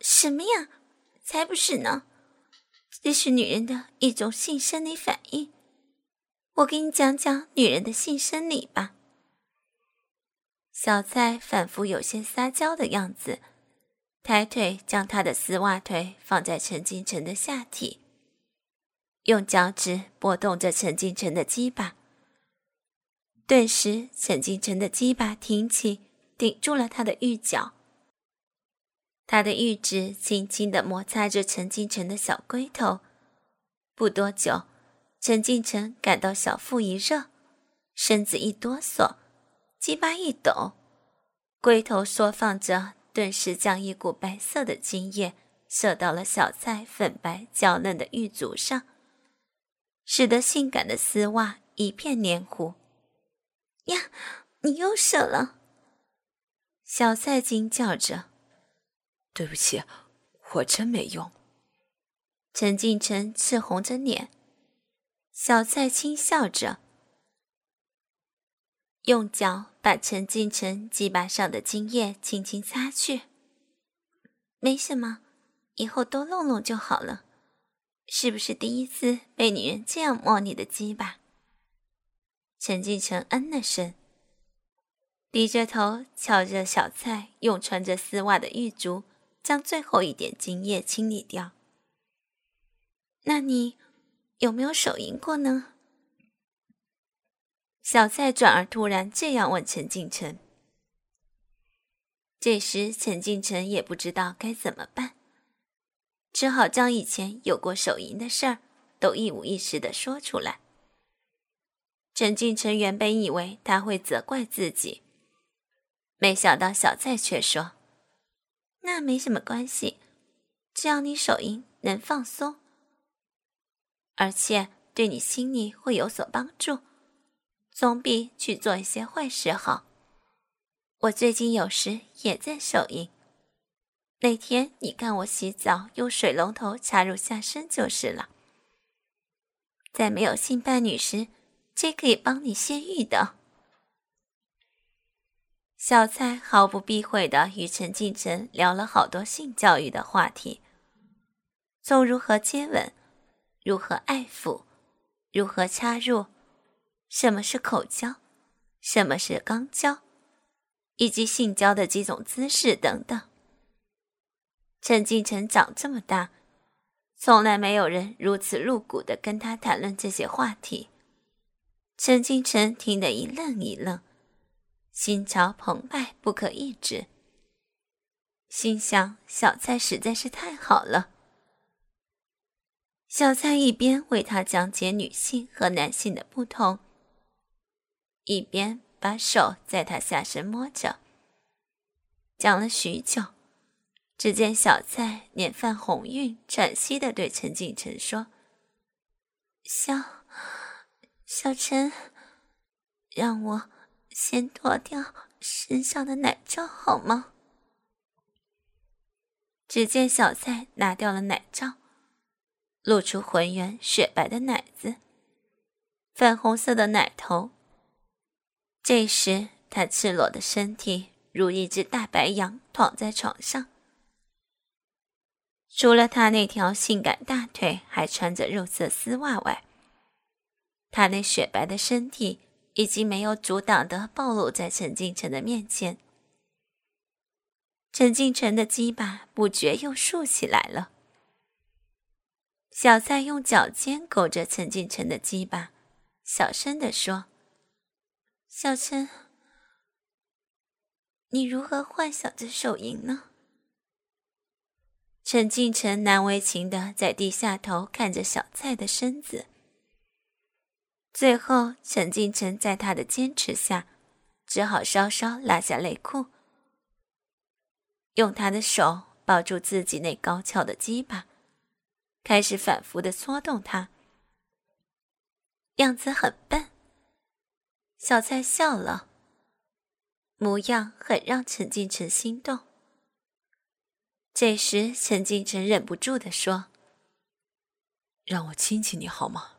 什么呀？才不是呢！这是女人的一种性生理反应。我给你讲讲女人的性生理吧。小蔡反复有些撒娇的样子，抬腿将她的丝袜腿放在陈金城的下体，用脚趾拨动着陈金城的鸡巴。顿时，陈金城的鸡巴挺起，顶住了他的玉脚。他的玉指轻轻地摩擦着陈金城的小龟头，不多久，陈金城感到小腹一热，身子一哆嗦，鸡巴一抖，龟头缩放着，顿时将一股白色的精液射到了小蔡粉白娇嫩的玉足上，使得性感的丝袜一片黏糊。呀，你又射了！小蔡惊叫着。对不起，我真没用。陈敬晨赤红着脸，小蔡轻笑着，用脚把陈敬晨鸡巴上的精液轻轻擦去。没什么，以后多弄弄就好了。是不是第一次被女人这样摸你的鸡巴？陈敬晨嗯了声，低着头瞧着小蔡用穿着丝袜的玉足。将最后一点精液清理掉。那你有没有手淫过呢？小蔡转而突然这样问陈敬晨。这时陈敬晨也不知道该怎么办，只好将以前有过手淫的事儿都一五一十的说出来。陈敬晨原本以为他会责怪自己，没想到小蔡却说。那没什么关系，只要你手淫能放松，而且对你心里会有所帮助，总比去做一些坏事好。我最近有时也在手淫，那天你看我洗澡用水龙头插入下身就是了。在没有性伴侣时，这可以帮你泄欲的。小蔡毫不避讳的与陈敬晨聊了好多性教育的话题，从如何接吻、如何爱抚、如何插入、什么是口交、什么是肛交，以及性交的几种姿势等等。陈敬晨长这么大，从来没有人如此露骨的跟他谈论这些话题。陈敬晨听得一愣一愣。心潮澎湃，不可抑制。心想：小蔡实在是太好了。小蔡一边为他讲解女性和男性的不同，一边把手在他下身摸着。讲了许久，只见小蔡脸泛红晕，喘息的对陈景晨说：“小小陈，让我。”先脱掉身上的奶罩好吗？只见小蔡拿掉了奶罩，露出浑圆雪白的奶子，粉红色的奶头。这时，他赤裸的身体如一只大白羊躺在床上，除了他那条性感大腿还穿着肉色丝袜外，他那雪白的身体。已经没有阻挡的暴露在陈敬晨的面前。陈敬晨的鸡巴不觉又竖起来了。小蔡用脚尖勾着陈敬晨的鸡巴，小声地说：“小陈，你如何幻想着手淫呢？”陈敬晨难为情的在低下头看着小蔡的身子。最后，陈敬晨在他的坚持下，只好稍稍拉下内裤，用他的手抱住自己那高翘的鸡巴，开始反复的搓动它，样子很笨。小蔡笑了，模样很让陈敬晨心动。这时，陈敬晨忍不住的说：“让我亲亲你好吗？”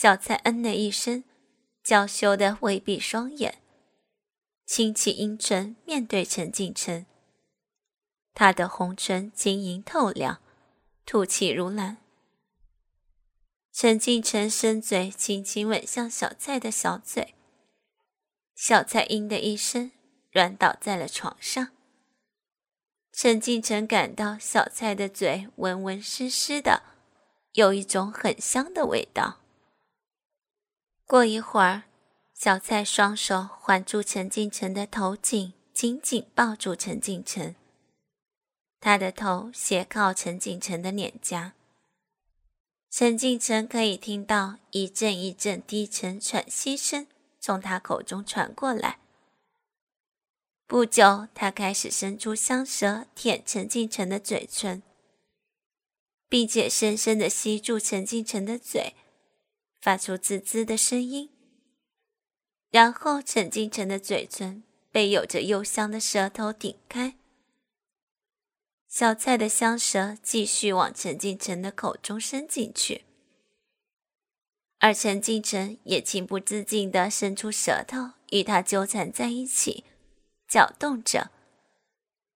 小蔡嗯了一声，娇羞的微闭双眼，轻启阴唇，面对陈敬晨。他的红唇晶莹透亮，吐气如兰。陈敬晨伸嘴轻轻吻向小蔡的小嘴，小蔡“嘤”的一声，软倒在了床上。陈敬晨感到小蔡的嘴温温湿湿的，有一种很香的味道。过一会儿，小蔡双手环住陈敬晨的头颈，紧紧抱住陈敬晨。他的头斜靠陈敬晨的脸颊，陈敬晨可以听到一阵一阵低沉喘息声从他口中传过来。不久，他开始伸出香舌舔陈敬晨的嘴唇，并且深深的吸住陈敬晨的嘴。发出滋滋的声音，然后陈敬晨的嘴唇被有着幽香的舌头顶开，小蔡的香舌继续往陈敬晨的口中伸进去，而陈敬晨也情不自禁地伸出舌头与他纠缠在一起，搅动着。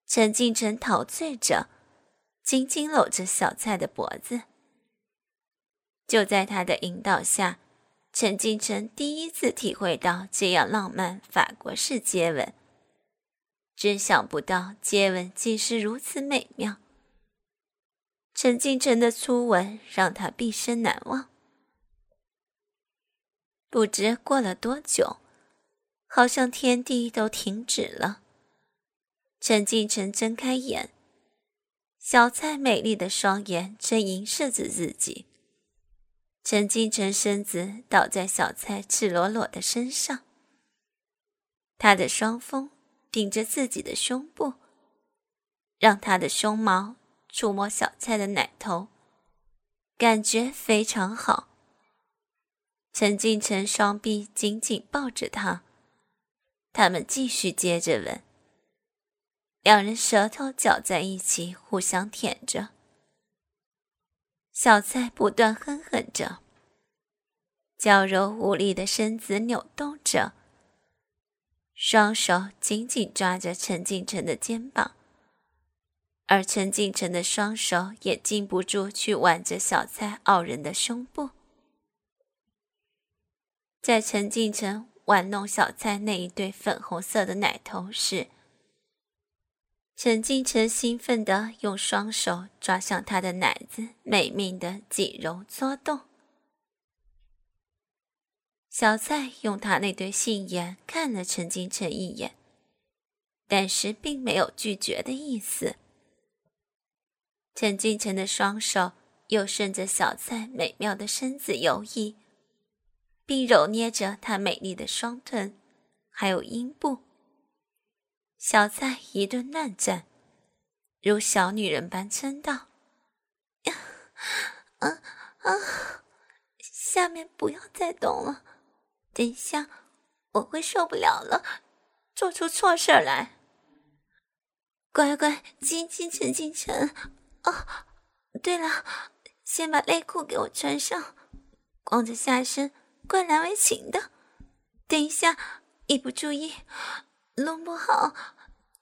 陈敬晨陶醉着，紧紧搂着小蔡的脖子。就在他的引导下，陈敬晨第一次体会到这样浪漫法国式接吻。真想不到接吻竟是如此美妙。陈敬晨的初吻让他毕生难忘。不知过了多久，好像天地都停止了。陈敬晨睁开眼，小蔡美丽的双眼正映射着自己。陈敬晨身子倒在小蔡赤裸裸的身上，他的双峰顶着自己的胸部，让他的胸毛触摸小蔡的奶头，感觉非常好。陈敬晨双臂紧紧抱着他，他们继续接着吻，两人舌头搅在一起，互相舔着。小蔡不断哼哼着，娇柔无力的身子扭动着，双手紧紧抓着陈敬晨的肩膀，而陈敬晨的双手也禁不住去挽着小蔡傲人的胸部。在陈敬晨玩弄小蔡那一对粉红色的奶头时，陈敬晨兴奋地用双手抓向他的奶子，美命的挤揉搓动。小蔡用他那对杏眼看了陈金晨一眼，但是并没有拒绝的意思。陈金晨的双手又顺着小蔡美妙的身子游移，并揉捏着她美丽的双臀，还有阴部。小蔡一顿乱战，如小女人般嗔道：“，啊啊，下面不要再动了，等一下我会受不了了，做出错事来。乖乖，进进陈进城。哦，对了，先把内裤给我穿上，光着下身怪难为情的。等一下，一不注意。”弄不好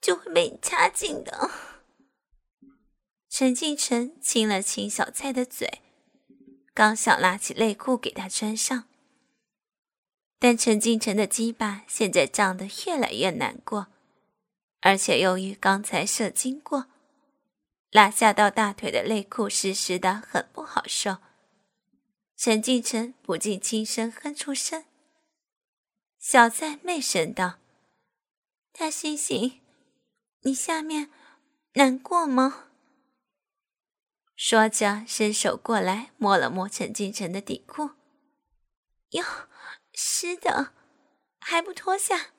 就会被你掐紧的。陈敬晨亲了亲小蔡的嘴，刚想拉起内裤给她穿上，但陈敬晨的鸡巴现在胀得越来越难过，而且由于刚才射精过，拉下到大腿的内裤湿湿的，很不好受。陈敬晨不禁轻声哼出声。小蔡媚声道。大猩猩，你下面难过吗？说着，伸手过来摸了摸陈金城的底裤，哟，湿的，还不脱下。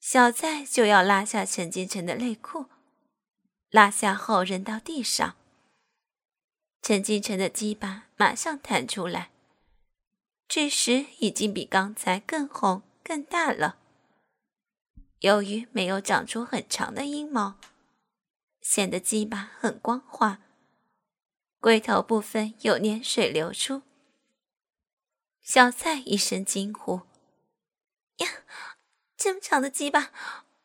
小蔡就要拉下陈金城的内裤，拉下后扔到地上。陈金城的鸡巴马上弹出来，这时已经比刚才更红更大了。由于没有长出很长的阴毛，显得鸡巴很光滑，龟头部分有粘水流出。小蔡一声惊呼：“呀，这么长的鸡巴，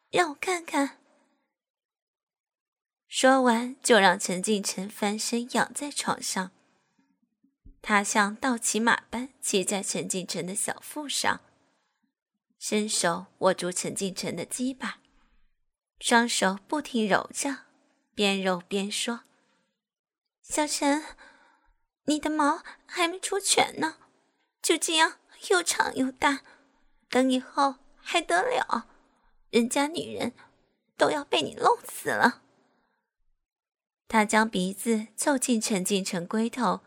让我看看！”说完，就让陈敬晨翻身仰在床上。他像倒骑马般骑在陈敬晨的小腹上，伸手握住陈敬晨的鸡巴，双手不停揉着，边揉边说：“小陈，你的毛还没出全呢，就这样又长又大，等以后还得了？人家女人都要被你弄死了。”他将鼻子凑近陈敬晨龟头，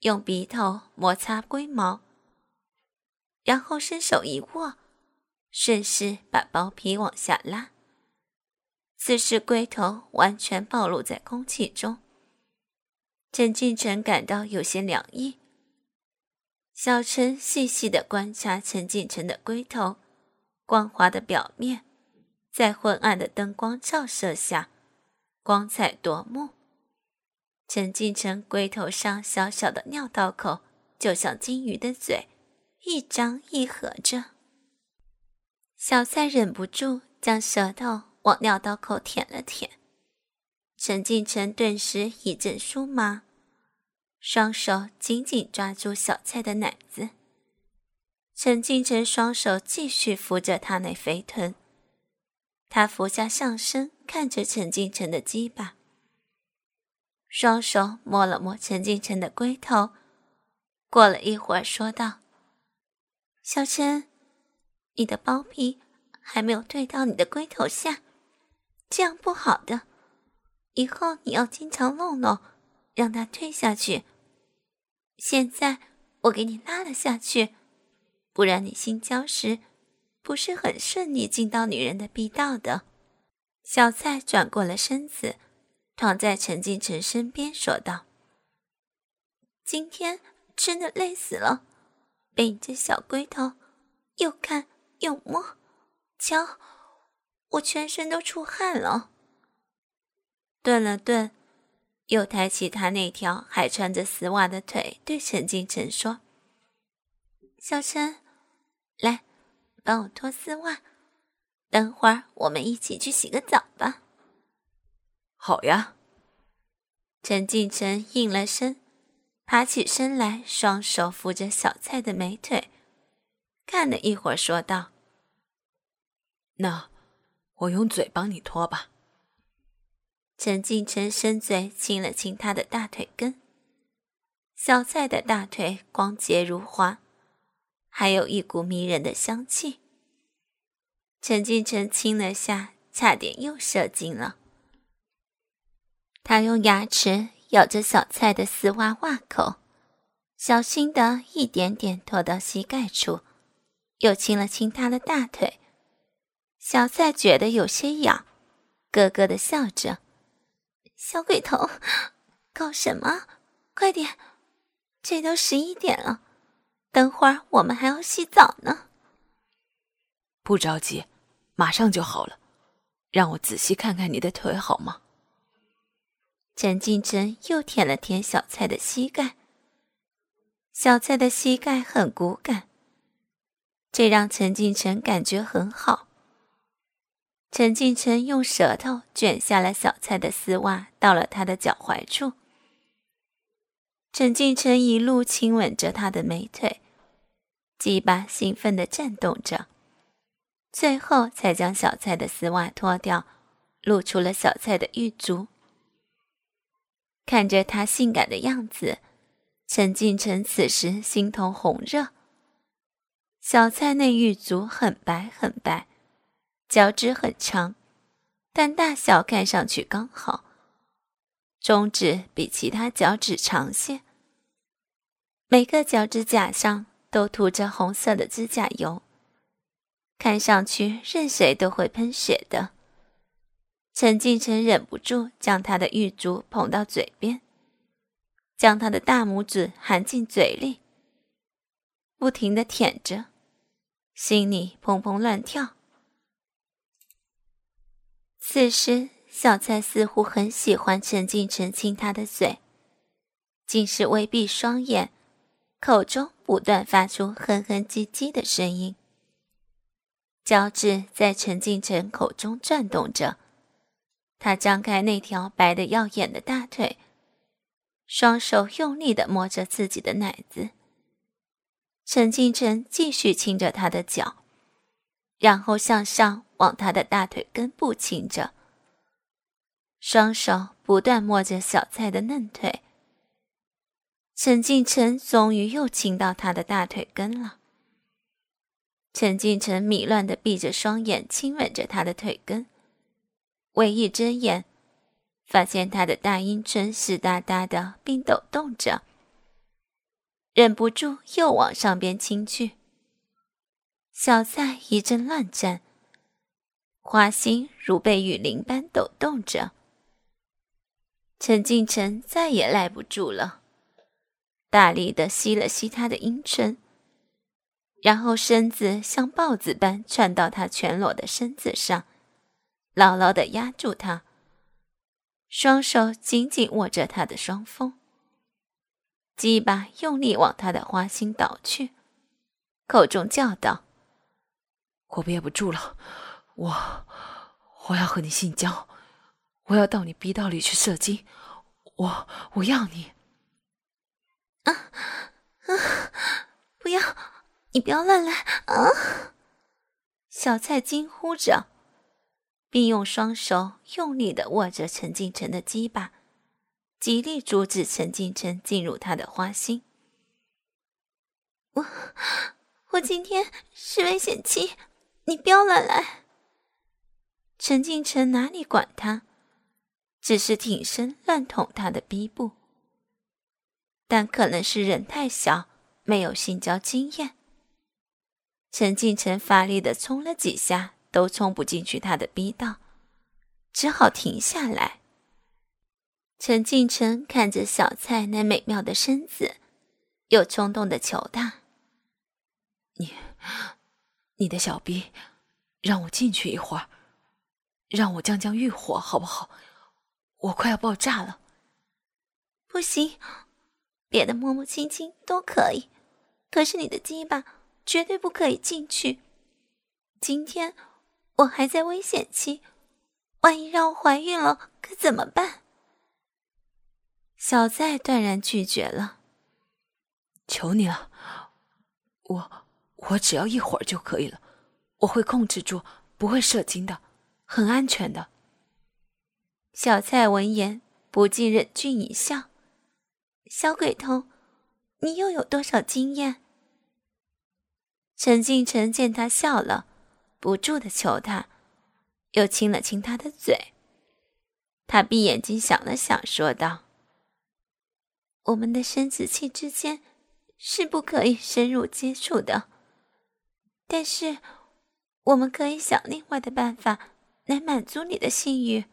用鼻头摩擦龟毛，然后伸手一握，顺势把包皮往下拉。此时龟头完全暴露在空气中，陈敬晨感到有些凉意。小陈细细的观察陈敬晨的龟头，光滑的表面，在昏暗的灯光照射下。光彩夺目。陈敬晨龟头上小小的尿道口，就像金鱼的嘴，一张一合着。小蔡忍不住将舌头往尿道口舔了舔，陈敬晨顿时一阵酥麻，双手紧紧抓住小蔡的奶子。陈敬晨双手继续扶着他那肥臀。他俯下上身，看着陈敬晨的鸡巴，双手摸了摸陈敬晨的龟头。过了一会儿，说道：“小陈，你的包皮还没有对到你的龟头下，这样不好的。以后你要经常弄弄，让它退下去。现在我给你拉了下去，不然你性交时……”不是很顺利进到女人的逼道的。小蔡转过了身子，躺在陈敬晨身边，说道：“今天真的累死了，被你这小龟头又看又摸，瞧，我全身都出汗了。”顿了顿，又抬起他那条还穿着丝袜的腿，对陈敬晨说：“小陈，来。”帮我脱丝袜，等会儿我们一起去洗个澡吧。好呀。陈敬晨应了声，爬起身来，双手扶着小蔡的美腿，看了一会儿，说道：“那我用嘴帮你脱吧。”陈敬晨伸嘴亲了亲他的大腿根，小蔡的大腿光洁如花。还有一股迷人的香气。陈敬晨亲了下，差点又射精了。他用牙齿咬着小蔡的丝袜袜口，小心的一点点拖到膝盖处，又亲了亲他的大腿。小蔡觉得有些痒，咯咯的笑着：“小鬼头，搞什么？快点，这都十一点了。”等会儿我们还要洗澡呢。不着急，马上就好了。让我仔细看看你的腿好吗？陈静真又舔了舔小蔡的膝盖。小蔡的膝盖很骨感，这让陈敬晨感觉很好。陈敬晨用舌头卷下了小蔡的丝袜，到了他的脚踝处。陈敬晨一路亲吻着他的美腿。鸡巴兴奋地颤动着，最后才将小蔡的丝袜脱掉，露出了小蔡的玉足。看着他性感的样子，陈敬晨此时心头红热。小蔡那玉足很白很白，脚趾很长，但大小看上去刚好，中指比其他脚趾长些，每个脚趾甲上。都涂着红色的指甲油，看上去任谁都会喷血的。陈敬晨忍不住将他的玉足捧到嘴边，将他的大拇指含进嘴里，不停的舔着，心里砰砰乱跳。此时，小蔡似乎很喜欢陈静晨亲他的嘴，竟是微闭双眼。口中不断发出哼哼唧唧的声音，脚趾在陈静晨口中转动着，他张开那条白的耀眼的大腿，双手用力的摸着自己的奶子。陈敬晨继续亲着他的脚，然后向上往他的大腿根部亲着，双手不断摸着小蔡的嫩腿。陈敬晨终于又亲到他的大腿根了。陈敬晨迷乱的闭着双眼，亲吻着他的腿根。微一睁眼，发现他的大阴唇湿哒哒的，并抖动着，忍不住又往上边亲去。小赛一阵乱颤，花心如被雨淋般抖动着。陈敬晨再也耐不住了，大力的吸了吸他的阴唇，然后身子像豹子般窜到他全裸的身子上。牢牢的压住他，双手紧紧握着他的双峰，鸡巴用力往他的花心倒去，口中叫道：“我憋不住了，我我要和你性交，我要到你逼道里去射精，我我要你！”啊啊！不要，你不要乱来啊！小蔡惊呼着。并用双手用力的握着陈进晨的鸡巴，极力阻止陈敬晨进入他的花心。我我今天是危险期，你不要乱来。陈敬晨哪里管他，只是挺身乱捅他的逼部。但可能是人太小，没有性交经验，陈敬晨发力的冲了几下。都冲不进去他的逼道，只好停下来。陈敬晨看着小蔡那美妙的身子，又冲动的求他：“你，你的小逼，让我进去一会儿，让我降降欲火，好不好？我快要爆炸了。”“不行，别的摸摸亲亲都可以，可是你的鸡巴绝对不可以进去。今天。”我还在危险期，万一让我怀孕了，可怎么办？小蔡断然拒绝了。求你了，我我只要一会儿就可以了，我会控制住，不会射精的，很安全的。小蔡闻言不禁忍俊一笑：“小鬼头，你又有多少经验？”陈敬晨见他笑了。不住的求他，又亲了亲他的嘴。他闭眼睛想了想，说道：“我们的生殖器之间是不可以深入接触的，但是我们可以想另外的办法来满足你的性欲。”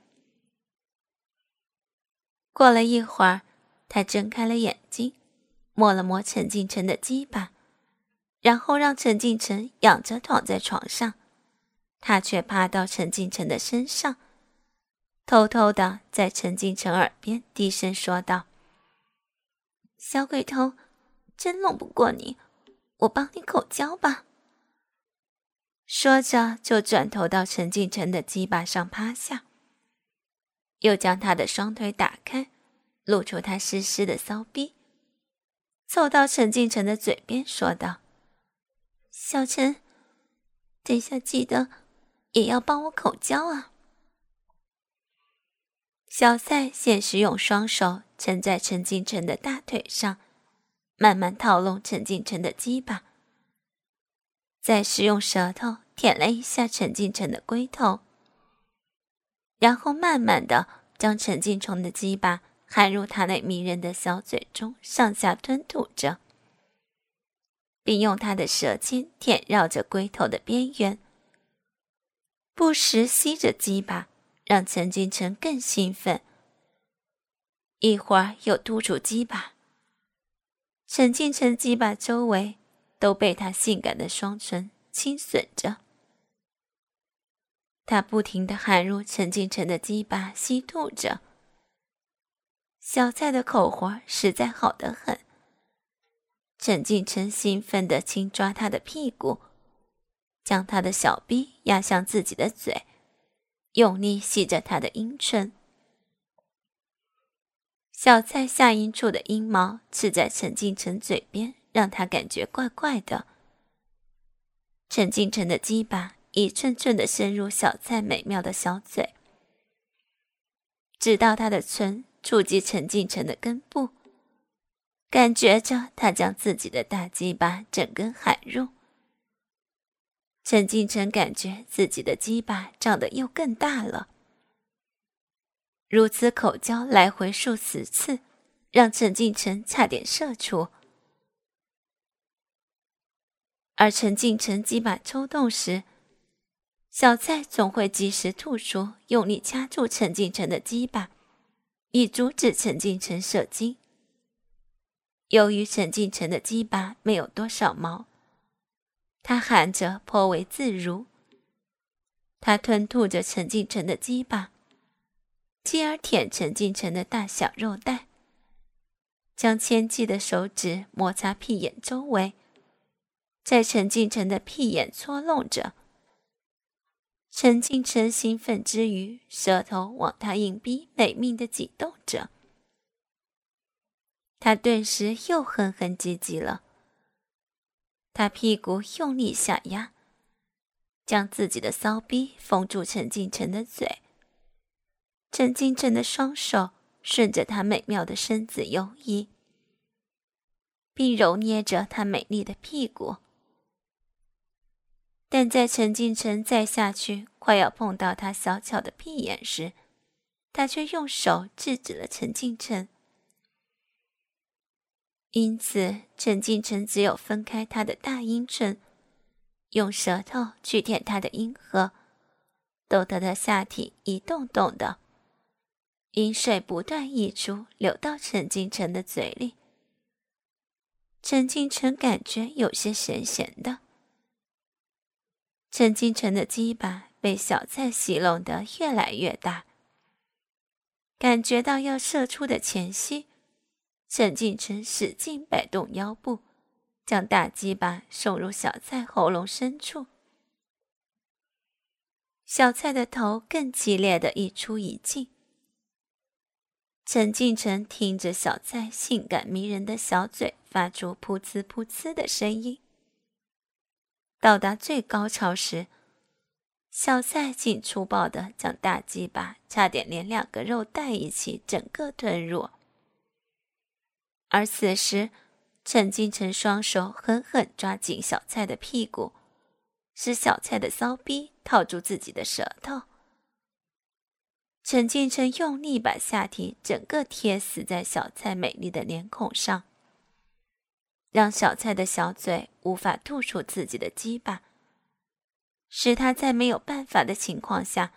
过了一会儿，他睁开了眼睛，摸了摸陈敬晨的鸡巴，然后让陈敬晨仰着躺在床上。他却趴到陈敬晨的身上，偷偷的在陈敬晨耳边低声说道：“小鬼头，真弄不过你，我帮你口交吧。”说着，就转头到陈敬晨的鸡巴上趴下，又将他的双腿打开，露出他湿湿的骚逼，凑到陈敬晨的嘴边说道：“小陈，等下记得。”也要帮我口交啊！小赛先是用双手撑在陈敬晨的大腿上，慢慢套拢陈敬晨的鸡巴，再是用舌头舔了一下陈敬晨的龟头，然后慢慢的将陈敬晨的鸡巴含入他那迷人的小嘴中，上下吞吐着，并用他的舌尖舔绕着龟头的边缘。不时吸着鸡巴，让陈金城更兴奋。一会儿又突出鸡巴，陈金城鸡巴周围都被他性感的双唇轻吮着。他不停的含入陈金城的鸡巴，吸吐着。小蔡的口活实在好得很。陈敬城兴奋的轻抓他的屁股。将他的小臂压向自己的嘴，用力吸着他的阴唇。小蔡下阴处的阴毛刺在陈敬晨嘴边，让他感觉怪怪的。陈敬晨的鸡巴一寸寸的深入小蔡美妙的小嘴，直到他的唇触及陈敬晨的根部，感觉着他将自己的大鸡巴整根含入。陈敬晨感觉自己的鸡巴长得又更大了。如此口交来回数十次，让陈敬晨差点射出。而陈敬晨鸡巴抽动时，小蔡总会及时吐出，用力掐住陈敬晨的鸡巴，以阻止陈敬晨射精。由于陈敬晨的鸡巴没有多少毛，他含着颇为自如。他吞吐着陈敬晨的鸡巴。继而舔陈敬晨的大小肉蛋，将纤细的手指摩擦屁眼周围，在陈敬晨的屁眼搓弄着。陈敬晨兴奋之余，舌头往他硬逼美命的挤动着。他顿时又哼哼唧唧了。他屁股用力下压，将自己的骚逼封住陈敬晨的嘴。陈金晨的双手顺着她美妙的身子游移，并揉捏着她美丽的屁股。但在陈金晨再下去，快要碰到她小巧的屁眼时，他却用手制止了陈金晨。因此，陈金晨只有分开他的大阴唇，用舌头去舔他的阴核，逗得他下体一动动的。阴水不断溢出，流到陈敬城的嘴里。陈敬城感觉有些咸咸的。陈敬城的鸡巴被小菜吸弄得越来越大，感觉到要射出的前夕，陈敬城使劲摆动腰部，将大鸡巴送入小蔡喉咙深处。小蔡的头更激烈的一出一进。陈敬晨听着小蔡性感迷人的小嘴发出噗呲噗呲的声音，到达最高潮时，小蔡竟粗暴的将大鸡巴差点连两个肉带一起整个吞入。而此时，陈敬晨双手狠狠抓紧小蔡的屁股，使小蔡的骚逼套住自己的舌头。陈敬晨用力把下体整个贴死在小蔡美丽的脸孔上，让小蔡的小嘴无法吐出自己的鸡巴，使他在没有办法的情况下，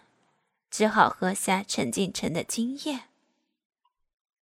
只好喝下陈敬晨的精液。